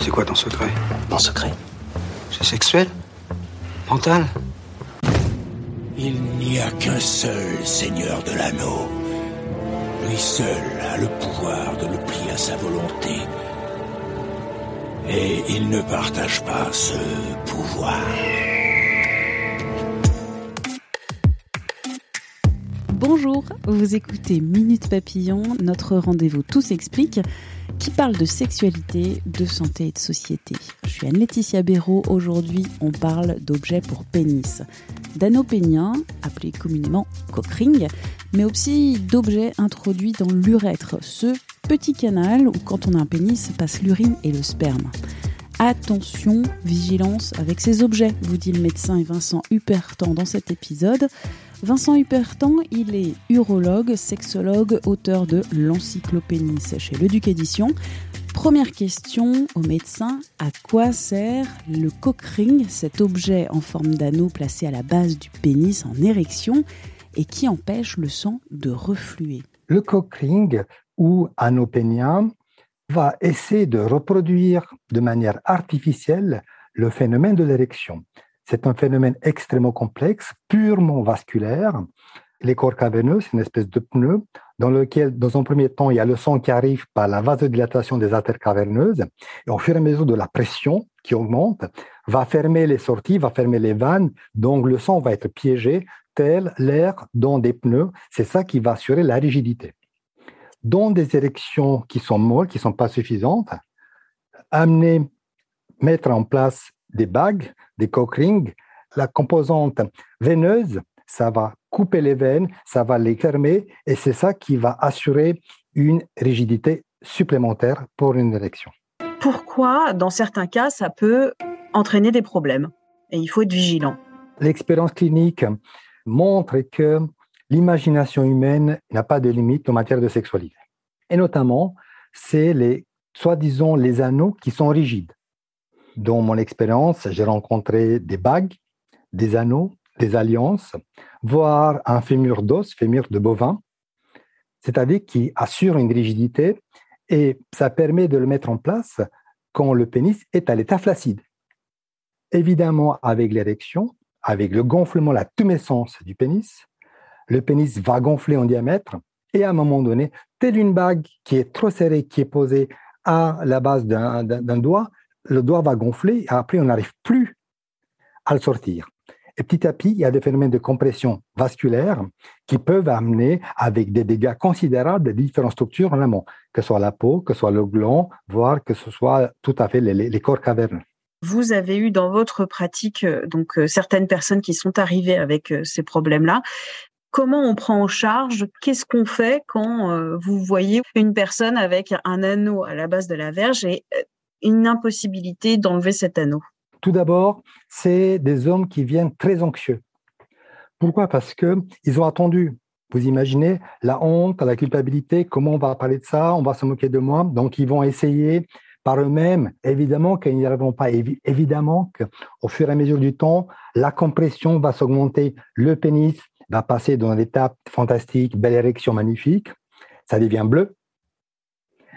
C'est quoi ton secret Mon secret C'est sexuel Mental Il n'y a qu'un seul seigneur de l'anneau. Lui seul a le pouvoir de le plier à sa volonté. Et il ne partage pas ce pouvoir. Bonjour, vous écoutez Minute Papillon, notre rendez-vous Tout s'explique, qui parle de sexualité, de santé et de société. Je suis Anne-Laetitia Béraud, aujourd'hui on parle d'objets pour pénis, d'anneaux péniens, appelés communément cockring, mais aussi d'objets introduits dans l'urètre, ce petit canal où quand on a un pénis passe l'urine et le sperme. Attention, vigilance avec ces objets, vous dit le médecin et Vincent Hupertan dans cet épisode. Vincent Hupertan, il est urologue, sexologue, auteur de L'Encyclopénis chez Le Duc Édition. Première question au médecin, à quoi sert le cock ring, cet objet en forme d'anneau placé à la base du pénis en érection et qui empêche le sang de refluer? Le cock ring ou anneau pénien va essayer de reproduire de manière artificielle le phénomène de l'érection. C'est un phénomène extrêmement complexe, purement vasculaire. Les corps caverneux, c'est une espèce de pneu dans lequel, dans un premier temps, il y a le sang qui arrive par la vasodilatation des artères caverneuses. Et au fur et à mesure de la pression qui augmente, va fermer les sorties, va fermer les vannes. Donc, le sang va être piégé, tel l'air dans des pneus. C'est ça qui va assurer la rigidité. Dans des érections qui sont molles, qui ne sont pas suffisantes, amener, mettre en place des bagues, des cock rings, la composante veineuse, ça va couper les veines, ça va les fermer, et c'est ça qui va assurer une rigidité supplémentaire pour une érection. Pourquoi, dans certains cas, ça peut entraîner des problèmes? Et il faut être vigilant. L'expérience clinique montre que l'imagination humaine n'a pas de limite en matière de sexualité. Et notamment, c'est les, soi-disant, les anneaux qui sont rigides. Dans mon expérience, j'ai rencontré des bagues, des anneaux, des alliances, voire un fémur d'os, fémur de bovin, c'est-à-dire qui assure une rigidité et ça permet de le mettre en place quand le pénis est à l'état flaccide. Évidemment, avec l'érection, avec le gonflement, la tumescence du pénis, le pénis va gonfler en diamètre et à un moment donné, telle une bague qui est trop serrée, qui est posée à la base d'un doigt, le doigt va gonfler et après on n'arrive plus à le sortir. Et petit à petit, il y a des phénomènes de compression vasculaire qui peuvent amener avec des dégâts considérables de différentes structures en amont, que ce soit la peau, que ce soit le gland, voire que ce soit tout à fait les, les corps caverneux. Vous avez eu dans votre pratique donc certaines personnes qui sont arrivées avec ces problèmes-là. Comment on prend en charge? Qu'est-ce qu'on fait quand vous voyez une personne avec un anneau à la base de la verge et une impossibilité d'enlever cet anneau Tout d'abord, c'est des hommes qui viennent très anxieux. Pourquoi? Parce que ils ont attendu. Vous imaginez la honte, la culpabilité, comment on va parler de ça, on va se moquer de moi. Donc ils vont essayer par eux-mêmes, évidemment qu'ils n'y arriveront pas. Évidemment qu'au fur et à mesure du temps, la compression va s'augmenter, le pénis va passer dans l'étape fantastique, belle érection magnifique, ça devient bleu.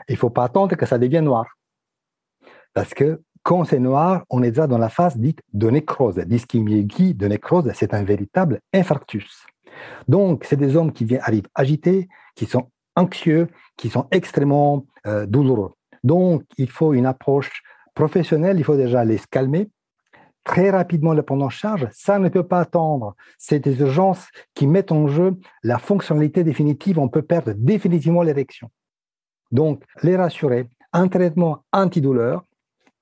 Il ne faut pas attendre que ça devienne noir. Parce que quand c'est noir, on est déjà dans la phase dite de nécrose. D'ischémie de nécrose, c'est un véritable infarctus. Donc, c'est des hommes qui viennent, arrivent agités, qui sont anxieux, qui sont extrêmement euh, douloureux. Donc, il faut une approche professionnelle, il faut déjà les calmer, très rapidement les prendre en charge. Ça ne peut pas attendre. C'est des urgences qui mettent en jeu la fonctionnalité définitive. On peut perdre définitivement l'érection. Donc, les rassurer, un traitement antidouleur,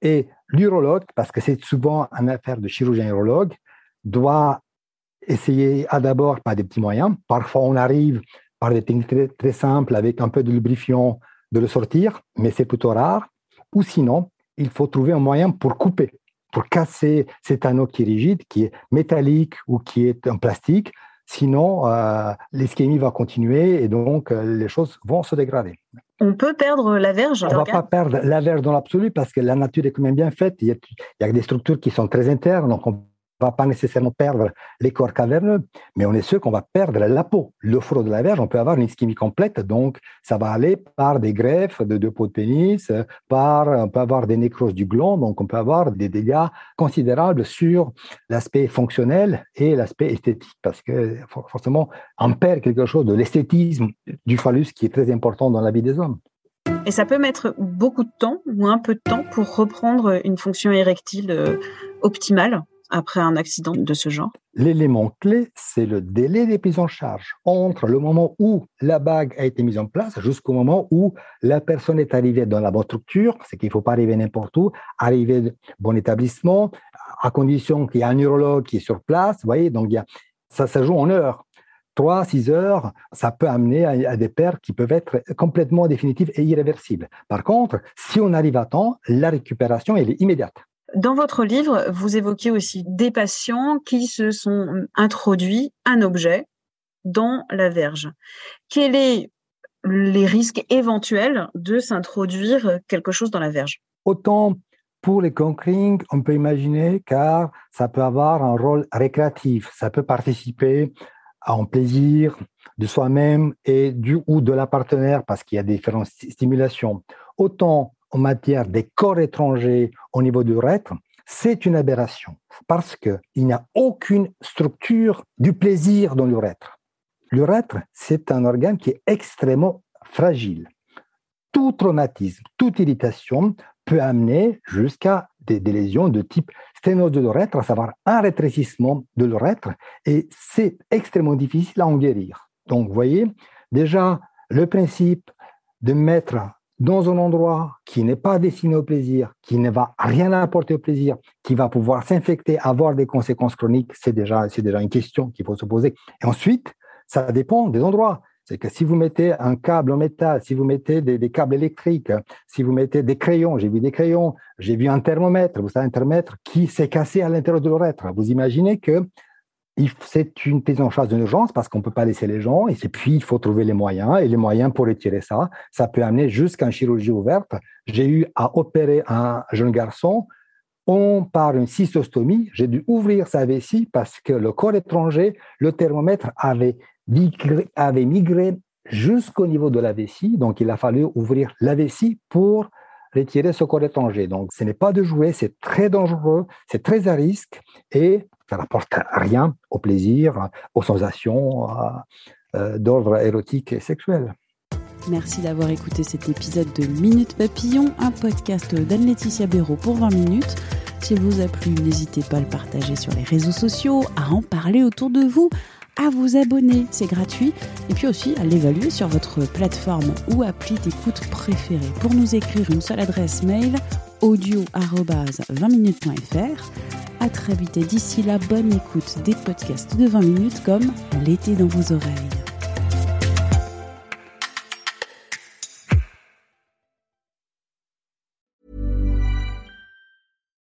et l'urologue, parce que c'est souvent une affaire de chirurgien urologue, doit essayer à d'abord par des petits moyens. Parfois, on arrive par des techniques très, très simples avec un peu de lubrifiant de le sortir, mais c'est plutôt rare. Ou sinon, il faut trouver un moyen pour couper, pour casser cet anneau qui est rigide, qui est métallique ou qui est en plastique. Sinon, euh, l'ischémie va continuer et donc euh, les choses vont se dégrader. On peut perdre la verge On ne va pas perdre la verge dans l'absolu parce que la nature est quand même bien faite. Il y, a, il y a des structures qui sont très internes, donc on va pas nécessairement perdre les corps caverneux, mais on est sûr qu'on va perdre la peau. Le front de la verge, on peut avoir une ischémie complète, donc ça va aller par des greffes de deux peaux de pénis, par, on peut avoir des nécroses du gland, donc on peut avoir des dégâts considérables sur l'aspect fonctionnel et l'aspect esthétique, parce que forcément, on perd quelque chose de l'esthétisme du phallus qui est très important dans la vie des hommes. Et ça peut mettre beaucoup de temps ou un peu de temps pour reprendre une fonction érectile euh, optimale après un accident de ce genre L'élément clé, c'est le délai des prises en charge entre le moment où la bague a été mise en place jusqu'au moment où la personne est arrivée dans la bonne structure, c'est qu'il ne faut pas arriver n'importe où, arriver dans bon établissement, à condition qu'il y ait un neurologue qui est sur place, vous voyez, donc il y a, ça, ça joue en heures. 3, 6 heures, ça peut amener à, des pertes qui peuvent être complètement définitives et irréversibles. Par contre, si on arrive à temps, la récupération, elle est immédiate. Dans votre livre, vous évoquez aussi des patients qui se sont introduits un objet dans la verge. Quels sont les risques éventuels de s'introduire quelque chose dans la verge? Autant pour les conquering, on peut imaginer car ça peut avoir un rôle récréatif, ça peut participer à un plaisir de soi-même et du ou de la partenaire parce qu'il y a différentes stimulations. Autant en matière des corps étrangers au niveau du l'urètre, c'est une aberration parce qu'il n'y a aucune structure du plaisir dans l'urètre. L'urètre, c'est un organe qui est extrêmement fragile. Tout traumatisme, toute irritation peut amener jusqu'à des, lésions de type sténose de l'urètre, à savoir un rétrécissement de l'urètre, et c'est extrêmement difficile à en guérir. Donc, vous voyez, déjà, le principe de mettre dans un endroit qui n'est pas destiné au plaisir, qui ne va rien apporter au plaisir, qui va pouvoir s'infecter, avoir des conséquences chroniques, c'est déjà, déjà une question qu'il faut se poser. Et ensuite, ça dépend des endroits. C'est que si vous mettez un câble en métal, si vous mettez des, câbles électriques, si vous mettez des crayons, j'ai vu des crayons, j'ai vu un thermomètre, vous savez, un thermomètre qui s'est cassé à l'intérieur de l'urètre. Vous imaginez que c'est une prise en charge d'urgence parce qu'on ne peut pas laisser les gens, et puis il faut trouver les moyens, et les moyens pour retirer ça, ça peut amener jusqu'à une chirurgie ouverte. J'ai eu à opérer un jeune garçon, on par une cystostomie, j'ai dû ouvrir sa vessie parce que le corps étranger, le thermomètre avait migré jusqu'au niveau de la vessie, donc il a fallu ouvrir la vessie pour retirer ce corps étranger. Donc ce n'est pas de jouer, c'est très dangereux, c'est très à risque, et ça n'apporte rien au plaisir, aux sensations euh, d'ordre érotique et sexuel. Merci d'avoir écouté cet épisode de Minute Papillon, un podcast d'Anne-Laetitia Béraud pour 20 minutes. S'il vous a plu, n'hésitez pas à le partager sur les réseaux sociaux, à en parler autour de vous, à vous abonner, c'est gratuit, et puis aussi à l'évaluer sur votre plateforme ou appli d'écoute préférée. Pour nous écrire une seule adresse mail, audio-20minutes.fr. À très vite et d'ici là, bonne écoute des podcasts de 20 minutes comme L'été dans vos oreilles.